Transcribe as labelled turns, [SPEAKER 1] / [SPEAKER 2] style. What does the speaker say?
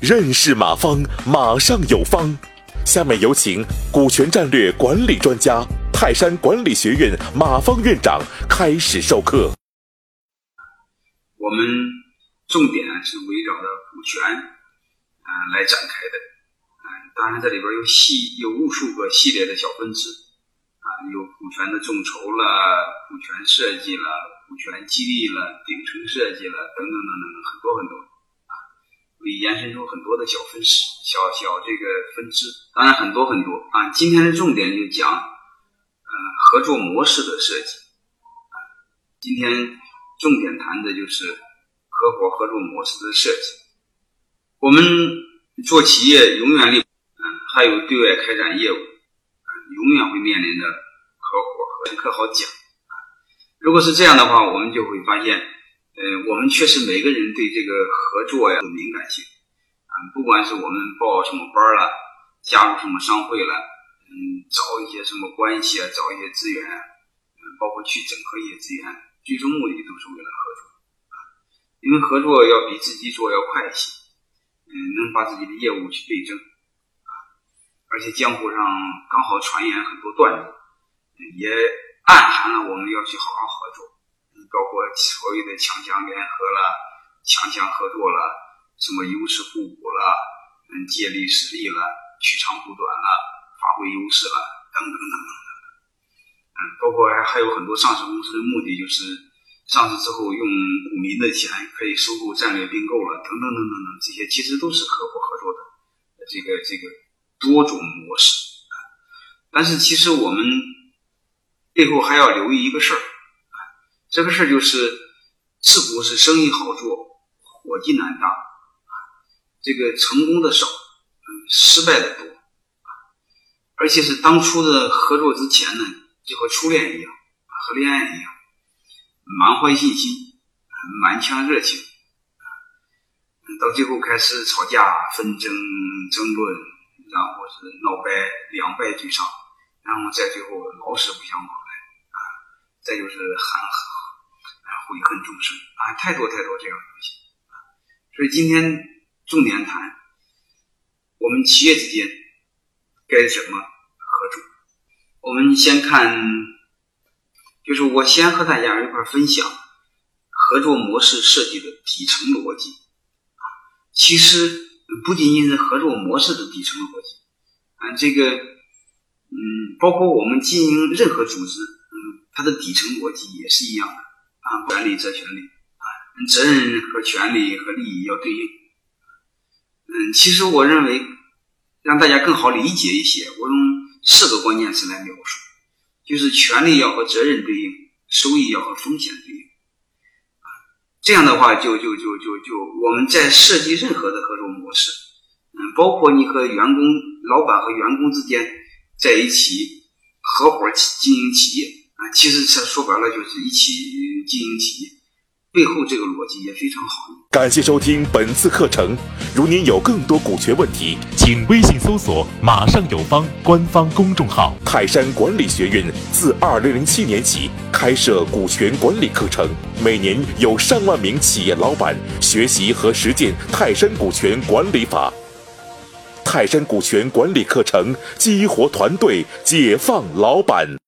[SPEAKER 1] 认识马方，马上有方。下面有请股权战略管理专家、泰山管理学院马方院长开始授课。
[SPEAKER 2] 我们重点是围绕着股权啊来展开的，嗯，当然这里边有系有无数个系列的小分支啊，有股权的众筹了、股权设计了、股权激励了、顶层设计了等等等等很多很多啊，会延伸出很多的小分支、小小这个分支，当然很多很多啊。今天的重点就讲嗯合作模式的设计啊，今天重点谈的就是合伙合作模式的设计。我们做企业永远离嗯还有对外开展业务啊，永远会面临着合伙和可好讲。如果是这样的话，我们就会发现，呃，我们确实每个人对这个合作呀有敏感性啊，不管是我们报什么班了，加入什么商会了，嗯，找一些什么关系啊，找一些资源，嗯，包括去整合一些资源，最终目的都是为了合作啊，因为合作要比自己做要快一些。嗯，能把自己的业务去对症啊，而且江湖上刚好传言很多段子，也暗含了我们要去好好合作，包括所谓的强强联合了、强强合作了、什么优势互补了、嗯借力使力了、取长补短了、发挥优势了等等等等等等，嗯，包括还还有很多上市公司的目的就是上市之后用股民的钱可以收购战略并购了等等等等等，这些其实都是合伙合作的这个这个多种模式啊。但是其实我们背后还要留意一个事儿啊，这个事儿就是是不是生意好做，伙计难当啊，这个成功的少，嗯，失败的多啊，而且是当初的合作之前呢，就和初恋一样，和恋爱一样。满怀信心，满腔热情，啊，到最后开始吵架、纷争、争论，然后是闹掰、两败俱伤，然后在最后老死不相往，再就是含啊悔恨终生，啊，太多太多这样的东西，啊，所以今天重点谈我们企业之间该怎么合作。我们先看。就是我先和大家一块分享合作模式设计的底层逻辑啊，其实不仅仅是合作模式的底层逻辑啊，这个嗯，包括我们经营任何组织，它的底层逻辑也是一样的啊，权利责权利啊，责任和权利和利益要对应。嗯，其实我认为让大家更好理解一些，我用四个关键词来描述。就是权利要和责任对应，收益要和风险对应，啊，这样的话就就就就就我们在设计任何的合作模式，嗯，包括你和员工、老板和员工之间在一起合伙经营企业啊，其实说说白了就是一起经营企业。背后这个逻辑也非常好。
[SPEAKER 1] 感谢收听本次课程。如您有更多股权问题，请微信搜索“马上有方”官方公众号。泰山管理学院自二零零七年起开设股权管理课程，每年有上万名企业老板学习和实践泰山股权管理法。泰山股权管理课程激活团队，解放老板。